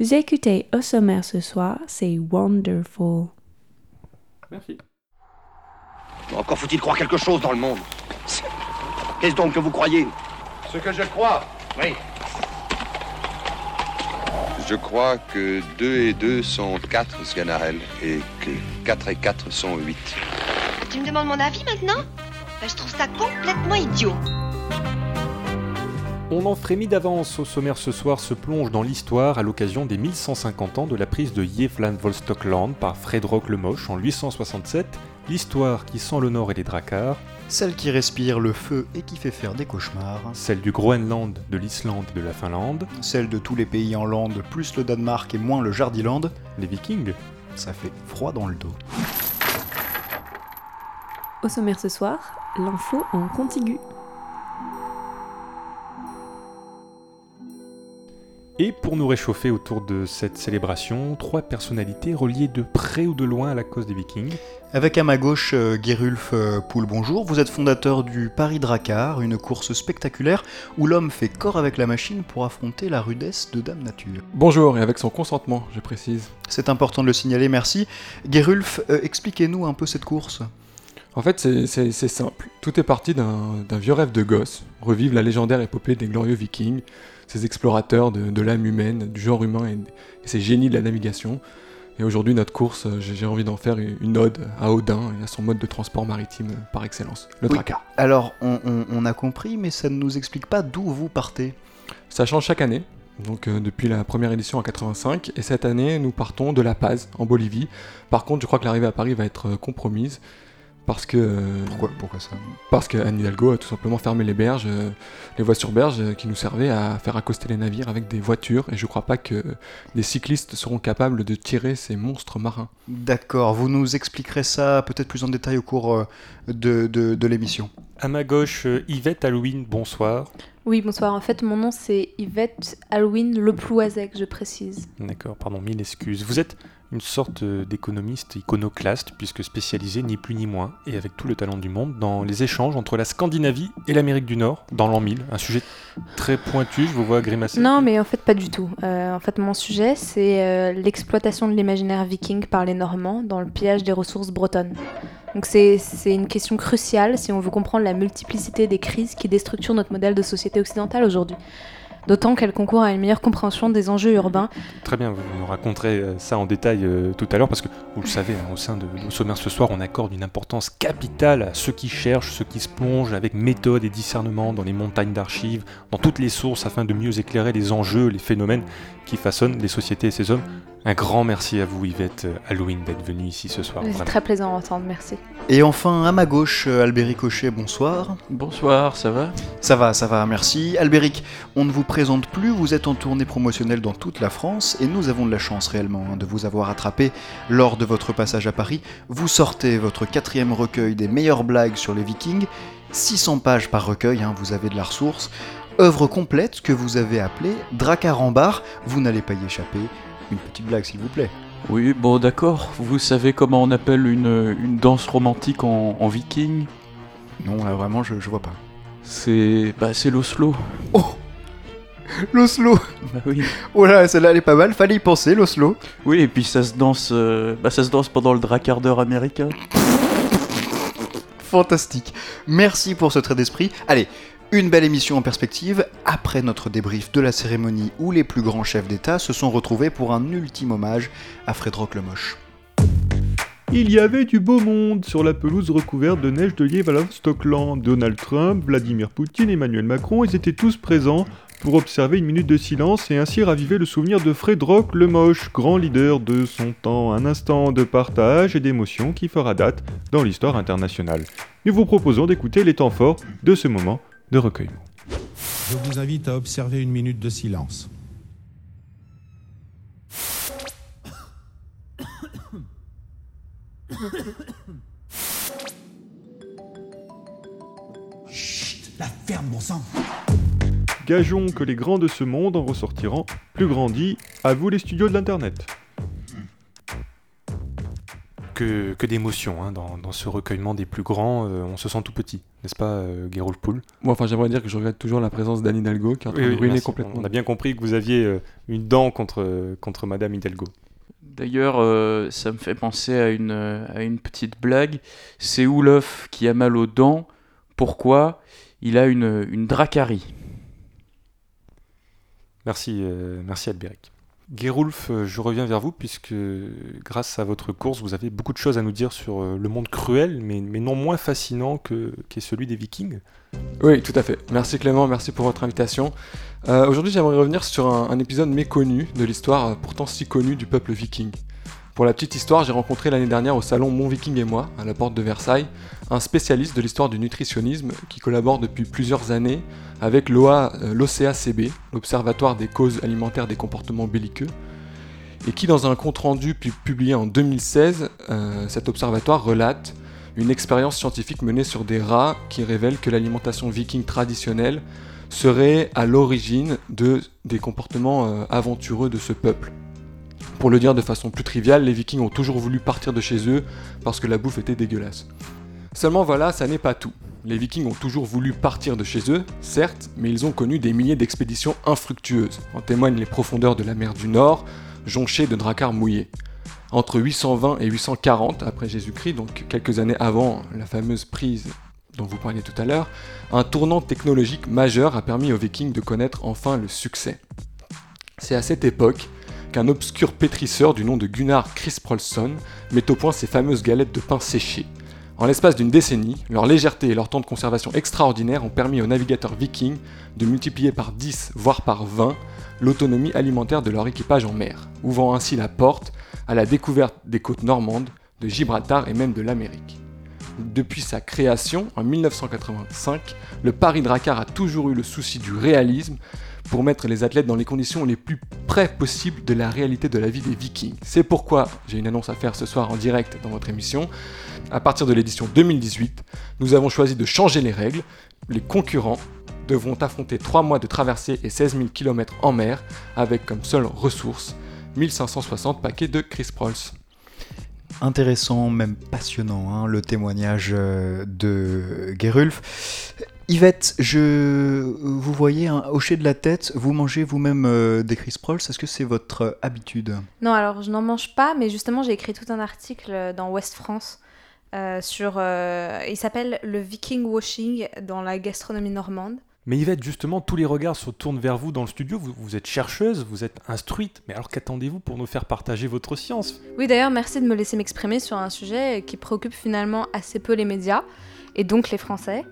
Vous écoutez au sommaire ce soir, c'est Wonderful. Merci. Encore faut-il croire quelque chose dans le monde. Qu'est-ce donc que vous croyez? Ce que je crois. Oui. Je crois que 2 et 2 sont 4, Sganarelle, et que 4 et 4 sont 8. Tu me demandes mon avis maintenant? Ben, Je trouve ça complètement idiot. On en frémit d'avance au sommaire ce soir se plonge dans l'histoire à l'occasion des 1150 ans de la prise de Yevlan-Volstokland par Fredrock le Moche en 867, l'histoire qui sent le nord et les dracars, Celle qui respire le feu et qui fait faire des cauchemars. celle du Groenland, de l'Islande et de la Finlande, Celle de tous les pays en lande, plus le Danemark et moins le Jardiland. les vikings, Ça fait froid dans le dos. Au sommaire ce soir, l'info en contigu. Et pour nous réchauffer autour de cette célébration, trois personnalités reliées de près ou de loin à la cause des vikings. Avec à ma gauche euh, Gerulf euh, Poul, bonjour. Vous êtes fondateur du Paris Drakkar, une course spectaculaire où l'homme fait corps avec la machine pour affronter la rudesse de Dame Nature. Bonjour, et avec son consentement, je précise. C'est important de le signaler, merci. Gerulf, euh, expliquez-nous un peu cette course. En fait, c'est- simple. Tout est parti d'un d'un vieux rêve de gosse, revivre la légendaire épopée des glorieux vikings, ces explorateurs de, de l'âme humaine, du genre humain et, et ces génies de la navigation. Et aujourd'hui, notre course, euh, j'ai envie d'en faire une ode à Odin et à son mode de transport maritime euh, par excellence, le Oui. Alors, on, on- on a compris, mais ça ne nous explique pas d'où vous partez. Ça change chaque année, donc euh, depuis la première édition en 85, et cette année, nous partons de La Paz, en Bolivie. Par contre, je crois que l'arrivée à Paris va être compromise, parce que... euh, Pourquoi, pourquoi ça? Parce qu'Anne Hidalgo a tout simplement fermé les berges, euh, les voies sur berge euh, qui nous servaient à faire accoster les navires avec des voitures, et je crois pas que des cyclistes seront capables de tirer ces monstres marins. D'accord, vous nous expliquerez ça peut-être plus en détail au cours euh, de, de- de l'émission. À ma gauche, Yvette Halloween, bonsoir. Oui, bonsoir. En fait, mon nom c'est Yvette Halloween Le Plouazec, je précise. D'accord, pardon, mille excuses. Vous êtes une sorte euh, d'économiste iconoclaste, puisque spécialisé ni plus ni moins, et avec tout le talent du monde, dans les échanges entre la Scandinavie et l'Amérique du Nord, dans l'an 1000. Un sujet très pointu, je vous vois grimacer. Non, mais en fait, pas du tout. Euh, en fait, mon sujet c'est euh, l'exploitation de l'imaginaire viking par les Normands dans le pillage des ressources bretonnes. Donc, c'est c'est une question cruciale si on veut comprendre la multiplicité des crises qui déstructurent notre modèle de société occidentale aujourd'hui. D'autant qu'elle concourt à une meilleure compréhension des enjeux urbains Très bien, vous nous raconterez euh, ça en détail euh, tout à l'heure, parce que vous le savez, hein, au sein de nos sommaires ce soir, on accorde une importance capitale à ceux qui cherchent, ceux qui se plongent avec méthode et discernement dans les montagnes d'archives, dans toutes les sources, afin de mieux éclairer les enjeux, les phénomènes qui façonnent les sociétés et ces hommes. Un grand merci à vous, Yvette Halloween, d'être venue ici ce soir. C'est très plaisant à entendre, merci. Et enfin, à ma gauche, euh, Albéric Cochet, bonsoir. Bonsoir, ça va? Ça va, ça va, merci. Albéric, on ne vous présente plus, vous êtes en tournée promotionnelle dans toute la France et nous avons de la chance réellement hein, de vous avoir attrapé lors de votre passage à Paris. Vous sortez votre quatrième recueil des meilleures blagues sur les vikings, 600 pages par recueil, hein, vous avez de la ressource. Œuvre complète que vous avez appelée Drakkar en bar, vous n'allez pas y échapper. Une petite blague s'il vous plaît. Oui, bon d'accord. Vous savez comment on appelle une, une danse romantique en, en viking? Non, là vraiment, je, je vois pas. C'est bah, c'est l'Oslo. Oh L'Oslo Bah oui. Oh là, celle-là elle est pas mal, fallait y penser, l'Oslo. Oui, et puis ça se danse, euh, bah, ça se danse pendant le dracardeur américain. Fantastique. Merci pour ce trait d'esprit. Allez, une belle émission en perspective après notre débrief de la cérémonie où les plus grands chefs d'État se sont retrouvés pour un ultime hommage à Frédéric le Moche. Il y avait du beau monde sur la pelouse recouverte de neige de Stockland. Donald Trump, Vladimir Poutine, Emmanuel Macron, ils étaient tous présents pour observer une minute de silence et ainsi raviver le souvenir de Frédéric le Moche, grand leader de son temps, un instant de partage et d'émotion qui fera date dans l'histoire internationale. Nous vous proposons d'écouter les temps forts de ce moment de recueillement. Je vous invite à observer une minute de silence. Chut, la ferme, bon sang Gageons que les grands de ce monde en ressortiront plus grandis. À vous les studios de l'Internet. Que, que d'émotions hein, dans, dans ce recueillement des plus grands. euh, on se sent tout petit, n'est-ce pas, euh, Poul? Moi, enfin, j'aimerais dire que je regrette toujours la présence d'Anne Hidalgo qui train Oui, oui, complètement. On a bien compris que vous aviez euh, une dent contre, contre Madame Hidalgo. D'ailleurs, euh, ça me fait penser à une, à une petite blague. C'est Oulof qui a mal aux dents. Pourquoi? Il a une, une dracarie. Merci, euh, merci Albéric. Gerulf, euh, je reviens vers vous puisque grâce à votre course, vous avez beaucoup de choses à nous dire sur euh, le monde cruel, mais, non moins fascinant que qu'est celui des Vikings. Oui, tout à fait. Merci Clément, merci pour votre invitation. Euh, Aujourd'hui, j'aimerais revenir sur un, un épisode méconnu de l'histoire pourtant si connue du peuple viking. Pour la petite histoire, j'ai rencontré l'année dernière au salon Mon Viking et moi, à la porte de Versailles, un spécialiste de l'histoire du nutritionnisme qui collabore depuis plusieurs années avec l'OA, euh, l'OCACB, l'Observatoire des causes alimentaires des comportements belliqueux, et qui, dans un compte-rendu pu- publié en 2016, euh, cet observatoire relate une expérience scientifique menée sur des rats qui révèle que l'alimentation viking traditionnelle serait à l'origine de, des comportements euh, aventureux de ce peuple. Pour le dire de façon plus triviale, les vikings ont toujours voulu partir de chez eux parce que la bouffe était dégueulasse. Seulement voilà, ça n'est pas tout. Les vikings ont toujours voulu partir de chez eux, certes, mais ils ont connu des milliers d'expéditions infructueuses. En témoignent les profondeurs de la mer du Nord, jonchées de dracars mouillés. Entre 820 et 840 après Jésus-Christ, donc quelques années avant la fameuse prise dont vous parliez tout à l'heure, un tournant technologique majeur a permis aux vikings de connaître enfin le succès. C'est à cette époque qu'un obscur pétrisseur du nom de Gunnar Krisprolsson met au point ces fameuses galettes de pain séchées. En l'espace d'une décennie, leur légèreté et leur temps de conservation extraordinaire ont permis aux navigateurs vikings de multiplier par 10, voire par 20, l'autonomie alimentaire de leur équipage en mer, ouvrant ainsi la porte à la découverte des côtes normandes, de Gibraltar et même de l'Amérique. Depuis sa création en 1985, le Paris Drakkar a toujours eu le souci du réalisme pour mettre les athlètes dans les conditions les plus près possibles de la réalité de la vie des vikings. C'est pourquoi j'ai une annonce à faire ce soir en direct dans votre émission. À partir de l'édition 2018, nous avons choisi de changer les règles. Les concurrents devront affronter 3 mois de traversée et 16 000 km en mer avec comme seule ressource 1560 paquets de Chris Prolls. Intéressant, même passionnant, hein, le témoignage euh, de Gerulf. Yvette, je vous voyez hein, hocher de la tête, vous mangez vous-même euh, des Chris Prolls, est-ce que c'est votre euh, habitude? Non, alors je n'en mange pas, mais justement j'ai écrit tout un article euh, dans Ouest France euh, sur... euh, il s'appelle Le Viking Washing dans la gastronomie normande. Mais Yvette, justement, tous les regards se tournent vers vous dans le studio. Vous, vous êtes chercheuse, vous êtes instruite. Mais alors qu'attendez-vous pour nous faire partager votre science? Oui, d'ailleurs, merci de me laisser m'exprimer sur un sujet qui préoccupe finalement assez peu les médias, et donc les Français,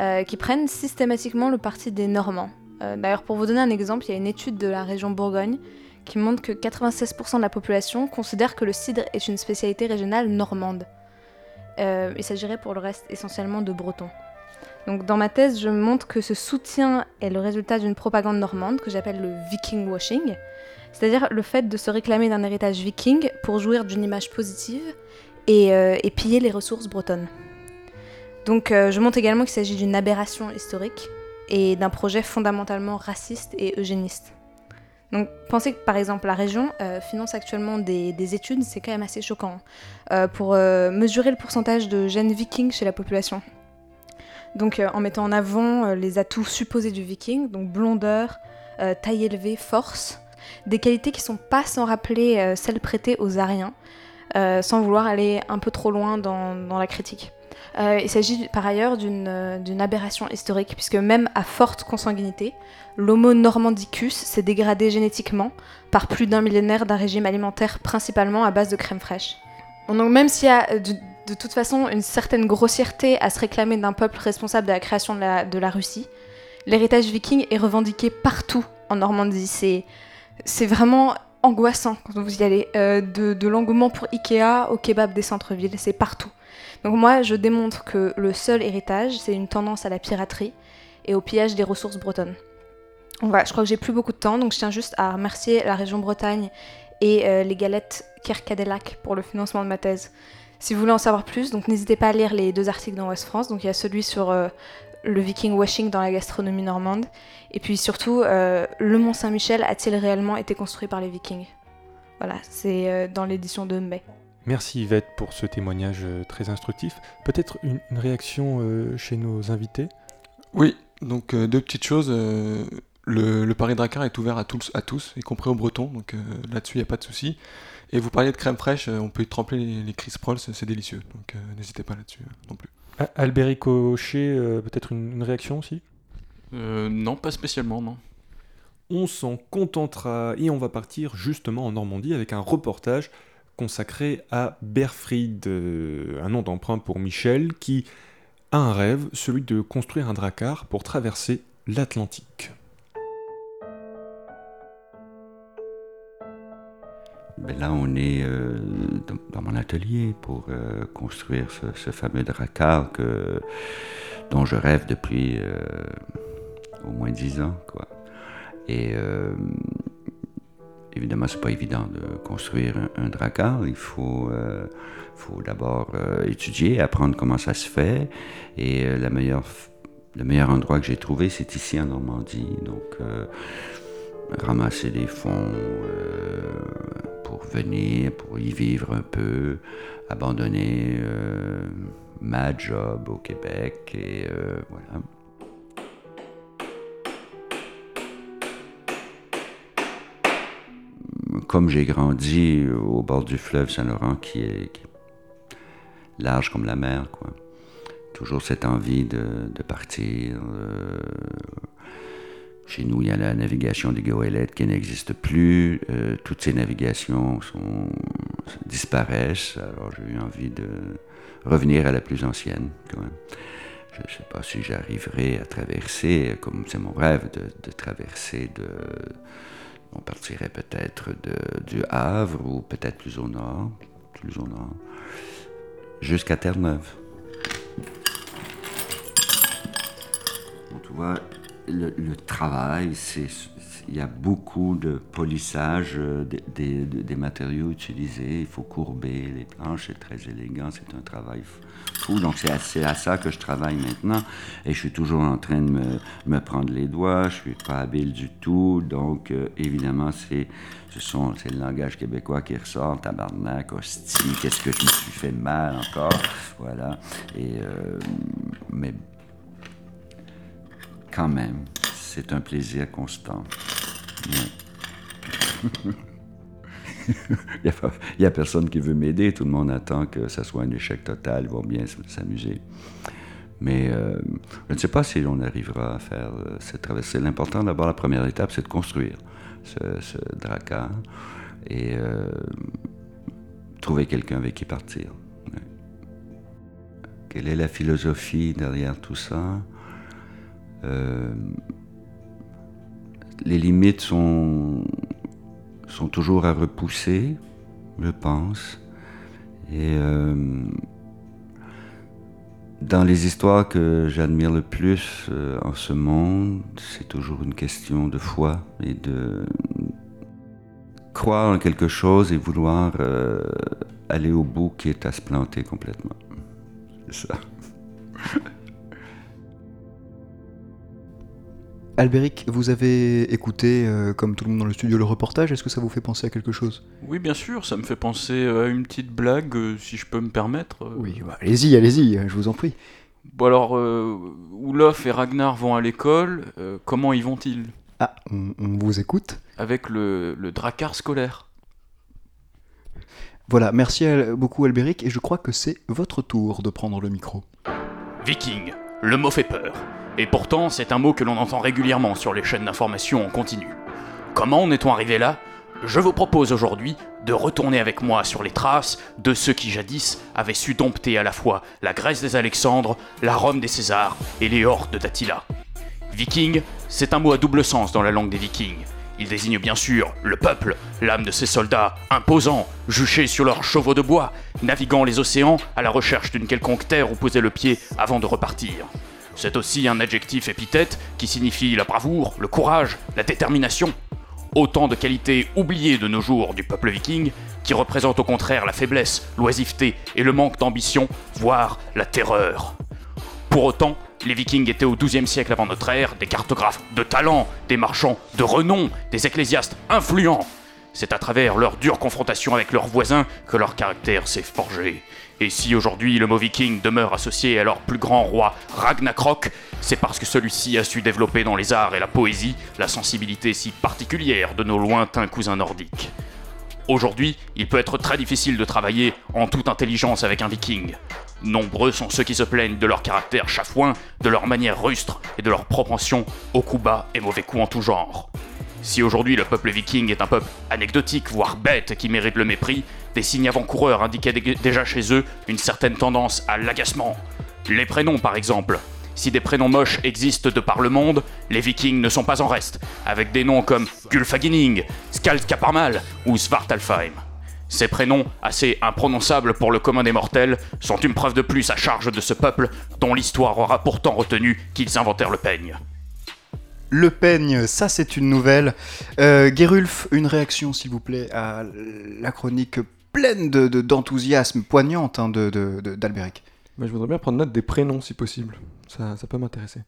euh, qui prennent systématiquement le parti des Normands. Euh, d'ailleurs, pour vous donner un exemple, il y a une étude de la région Bourgogne qui montre que 96% de la population considère que le cidre est une spécialité régionale normande. Euh, il s'agirait pour le reste essentiellement de bretons. Donc dans ma thèse, je montre que ce soutien est le résultat d'une propagande normande que j'appelle le viking washing, c'est-à-dire le fait de se réclamer d'un héritage viking pour jouir d'une image positive et, et piller les ressources bretonnes. Donc euh, je montre également qu'il s'agit d'une aberration historique et d'un projet fondamentalement raciste et eugéniste. Donc pensez que par exemple la région euh, finance actuellement des, des études, c'est quand même assez choquant, euh, pour mesurer le pourcentage de gènes vikings chez la population. Donc en mettant en avant les atouts supposés du viking, donc blondeur, taille élevée, force, des qualités qui sont pas sans rappeler celles prêtées aux Ariens, sans vouloir aller un peu trop loin dans la critique. Euh, il s'agit par ailleurs d'une euh, d'une aberration historique, puisque même à forte consanguinité, l'Homo normandicus s'est dégradé génétiquement par plus d'un millénaire d'un régime alimentaire principalement à base de crème fraîche. Donc même s'il y a euh, de, toute façon une certaine grossièreté à se réclamer d'un peuple responsable de la création de la, Russie, l'héritage viking est revendiqué partout en Normandie. C'est vraiment angoissant quand vous y allez. De de l'engouement pour Ikea au kebab des centres-villes, c'est partout. Donc moi, je démontre que le seul héritage, c'est une tendance à la piraterie et au pillage des ressources bretonnes. Donc voilà, je crois que j'ai plus beaucoup de temps, donc je tiens juste à remercier la région Bretagne et euh, les galettes Kerkadelac pour le financement de ma thèse. Si vous voulez en savoir plus, donc n'hésitez pas à lire les deux articles dans West France. Donc il y a celui sur euh, le viking washing dans la gastronomie normande, et puis surtout euh, le Mont Saint-Michel a-t-il réellement été construit par les Vikings? Voilà, c'est dans l'édition de mai. Merci Yvette pour ce témoignage euh, très instructif. Peut-être une, une réaction euh, chez nos invités? Oui, donc euh, deux petites choses. euh, le, le Paris Drakkar est ouvert à tous, à tous, y compris aux Bretons, donc euh, là-dessus il n'y a pas de souci. Et vous parliez de crème fraîche, euh, on peut y tremper les, les Chris Prolls, c'est délicieux, donc euh, n'hésitez pas là-dessus euh, non plus. Ah, Albéric euh, peut-être une, une réaction aussi? Euh, non, pas spécialement, non. On s'en contentera et on va partir justement en Normandie avec un reportage consacré à Berfried, euh, un nom d'emprunt pour Michel, qui a un rêve, celui de construire un dracar pour traverser l'Atlantique. Ben là, on est euh, dans, mon atelier pour euh, construire ce, fameux dracar que, dont je rêve depuis au moins dix ans. Quoi. Et évidemment, c'est pas évident de construire un, un. Il faut, euh, d'abord euh, étudier, apprendre comment ça se fait. Et euh, le meilleur endroit que j'ai trouvé, c'est ici en Normandie. Donc, ramasser des fonds pour venir, pour y vivre un peu, abandonner ma job au Québec et voilà. Comme j'ai grandi au bord du fleuve Saint-Laurent qui est, large comme la mer, quoi. Toujours cette envie de, partir. euh, chez nous, il y a la navigation des goélettes qui n'existe plus. Euh, toutes ces navigations disparaissent. Alors j'ai eu envie de revenir à la plus ancienne. Je ne sais pas si j'arriverai à traverser, comme c'est mon rêve de, de traverser de... On partirait peut-être de- du Havre ou peut-être plus au nord, plus au nord, jusqu'à Terre-Neuve. Bon, tu vois, le travail, c'est, il y a beaucoup de polissage euh, des, matériaux utilisés. Il faut courber les planches, c'est très élégant, c'est un travail fou. Donc c'est à, ça que je travaille maintenant. Et je suis toujours en train de me, prendre les doigts. Je suis pas habile du tout. Donc euh, évidemment, c'est le langage québécois qui ressort. Tabarnak, hostie, qu'est-ce que je me suis fait mal encore? Voilà. Et, euh, mais quand même, c'est un plaisir constant. Il n'y a, personne qui veut m'aider, tout le monde attend que ça soit un échec total, ils vont bien s'amuser. Mais euh, je ne sais pas si on arrivera à faire euh, cette traversée. L'important, d'abord, la première étape, c'est de construire ce, ce et euh, trouver quelqu'un avec qui partir. Quelle est la philosophie derrière tout ça? Les limites sont, sont toujours à repousser, je pense. Et euh, dans les histoires que j'admire le plus euh, en ce monde, c'est toujours une question de foi et de croire en quelque chose et vouloir euh, aller au bout qui est à se planter complètement. C'est ça. Albéric, vous avez écouté, euh, comme tout le monde dans le studio, le reportage. Est-ce que ça vous fait penser à quelque chose? Oui, bien sûr, ça me fait penser à une petite blague, euh, si je peux me permettre. euh. Oui, bah, allez-y, allez-y, je vous en prie. Bon alors, euh, Olof et Ragnar vont à l'école, euh, comment y vont-ils? Ah, on, on vous écoute. Avec le, le dracar scolaire. Voilà, merci à- beaucoup Albéric, et je crois que c'est votre tour de prendre le micro. Viking, le mot fait peur. Et pourtant, c'est un mot que l'on entend régulièrement sur les chaînes d'information en continu. Comment en est-on arrivé là? Je vous propose aujourd'hui de retourner avec moi sur les traces de ceux qui jadis avaient su dompter à la fois la Grèce des Alexandres, la Rome des Césars et les hordes d'Attila. Viking, c'est un mot à double sens dans la langue des Vikings. Il désigne bien sûr le peuple, l'âme de ces soldats, imposants, juchés sur leurs chevaux de bois, naviguant les océans à la recherche d'une quelconque terre où poser le pied avant de repartir. C'est aussi un adjectif épithète qui signifie la bravoure, le courage, la détermination. Autant de qualités oubliées de nos jours du peuple viking, qui représentent au contraire la faiblesse, l'oisiveté et le manque d'ambition, voire la terreur. Pour autant, les Vikings étaient au XIIe siècle avant notre ère des cartographes de talent, des marchands de renom, des ecclésiastes influents. C'est à travers leur dure confrontation avec leurs voisins que leur caractère s'est forgé. Et si aujourd'hui le mot viking demeure associé à leur plus grand roi Ragnarok, c'est parce que celui-ci a su développer dans les arts et la poésie la sensibilité si particulière de nos lointains cousins nordiques. Aujourd'hui, il peut être très difficile de travailler en toute intelligence avec un viking. Nombreux sont ceux qui se plaignent de leur caractère chafouin, de leur manière rustre et de leur propension aux coups bas et mauvais coups en tout genre. Si aujourd'hui le peuple viking est un peuple anecdotique, voire bête, qui mérite le mépris, des signes avant-coureurs indiquaient dé- déjà chez eux une certaine tendance à l'agacement. Les prénoms par exemple. Si des prénoms moches existent de par le monde, les vikings ne sont pas en reste, avec des noms comme Gulfaginning, Skaldkaparmal ou Svartalfheim. Ces prénoms, assez imprononçables pour le commun des mortels, sont une preuve de plus à charge de ce peuple dont l'histoire aura pourtant retenu qu'ils inventèrent le peigne. Le peigne, ça c'est une nouvelle. Euh, Gerulf, une réaction s'il vous plaît à la chronique pleine de- de- d'enthousiasme, poignante hein, d'Albéric. Mais je voudrais bien prendre note des prénoms si possible. Ça, ça peut m'intéresser.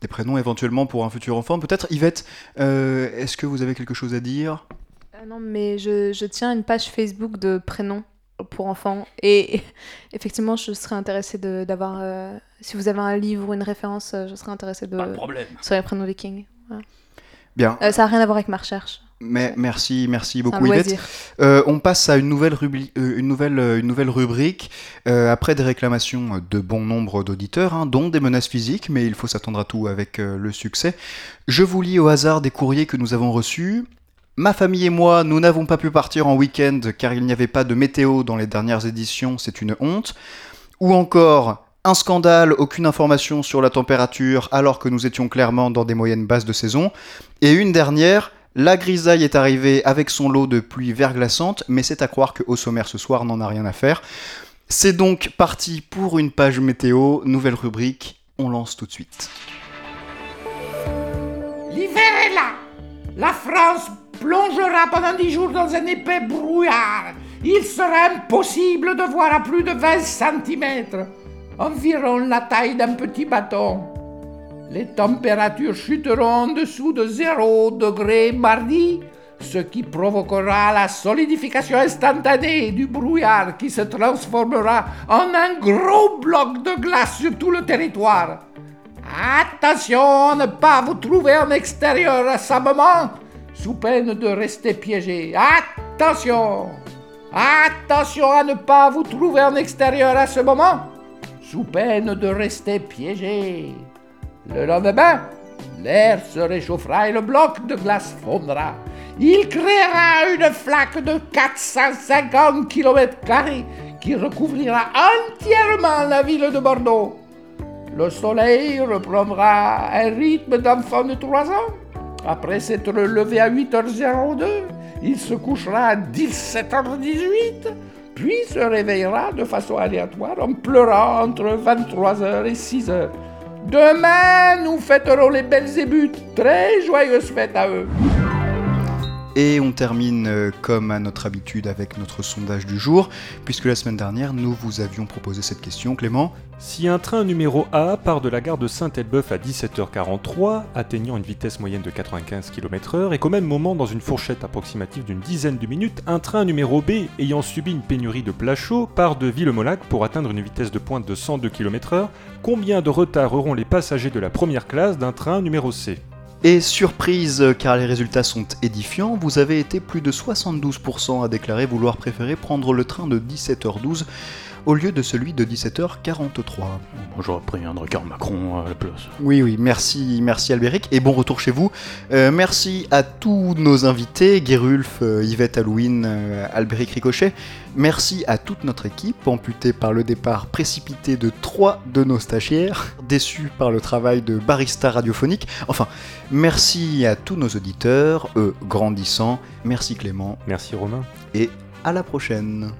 Des prénoms éventuellement pour un futur enfant. Peut-être Yvette, euh, est-ce que vous avez quelque chose à dire? Ah non, mais je, je tiens une page Facebook de prénoms pour enfants. Et effectivement, je serais intéressée de- d'avoir. euh, si vous avez un livre ou une référence, euh, je serais intéressée de. Pas de problème. Sur les prénoms vikings. Voilà. Bien. Euh, ça n'a rien à voir avec ma recherche. Mais merci, merci beaucoup Yvette. Euh, on passe à une nouvelle, euh, une nouvelle, euh, une nouvelle rubrique. euh, après des réclamations de bon nombre d'auditeurs, hein, dont des menaces physiques, mais il faut s'attendre à tout avec euh, le succès. Je vous lis au hasard des courriers que nous avons reçus. Ma famille et moi, nous n'avons pas pu partir en week-end car il n'y avait pas de météo dans les dernières éditions, c'est une honte. Ou encore, un scandale, aucune information sur la température alors que nous étions clairement dans des moyennes basses de saison. Et une dernière, la grisaille est arrivée avec son lot de pluie verglaçante, mais c'est à croire que au sommaire ce soir n'en a rien à faire. C'est donc parti pour une page météo, nouvelle rubrique, on lance tout de suite. L'hiver est là. La France plongera pendant dix jours dans un épais brouillard. Il sera impossible de voir à plus de 20 cm, environ la taille d'un petit bâton. Les températures chuteront en dessous de 0 degré mardi, ce qui provoquera la solidification instantanée du brouillard qui se transformera en un gros bloc de glace sur tout le territoire. Attention à ne pas vous trouver en extérieur à ce moment, sous peine de rester piégé. Attention Attention à ne pas vous trouver en extérieur à ce moment, sous peine de rester piégé. Le lendemain, l'air se réchauffera et le bloc de glace fondra. Il créera une flaque de 450 km qui recouvrira entièrement la ville de Bordeaux. Le soleil reprendra un rythme d'enfant de 3 ans. Après s'être levé à 8h02, il se couchera à 17h18, puis se réveillera de façon aléatoire en pleurant entre 23h et 6h. Demain, nous fêterons les Belzébuth. Très joyeuse fête à eux. Et on termine euh, comme à notre habitude avec notre sondage du jour, puisque la semaine dernière nous vous avions proposé cette question, Clément. Si un train numéro A part de la gare de Saint-Elbeuf à 17h43, atteignant une vitesse moyenne de 95 km/h, et qu'au même moment, dans une fourchette approximative d'une dizaine de minutes, un train numéro B, ayant subi une pénurie de plats chauds, part de Villemolac pour atteindre une vitesse de pointe de 102 km/h, combien de retard auront les passagers de la première classe d'un train numéro C? Et surprise, car les résultats sont édifiants, vous avez été plus de 72% à déclarer vouloir préférer prendre le train de 17h12 au lieu de celui de 17h43. Moi j'aurais pris un Drucker Macron à la place. Oui, oui, merci, merci Albéric, et bon retour chez vous. Euh, merci à tous nos invités, Gerulf, euh, Yvette Halloween, euh, Albéric Ricochet. Merci à toute notre équipe, amputée par le départ précipité de trois de nos stagiaires, déçus par le travail de barista radiophonique. Enfin, merci à tous nos auditeurs, eux grandissants. Merci Clément. Merci Romain. Et à la prochaine.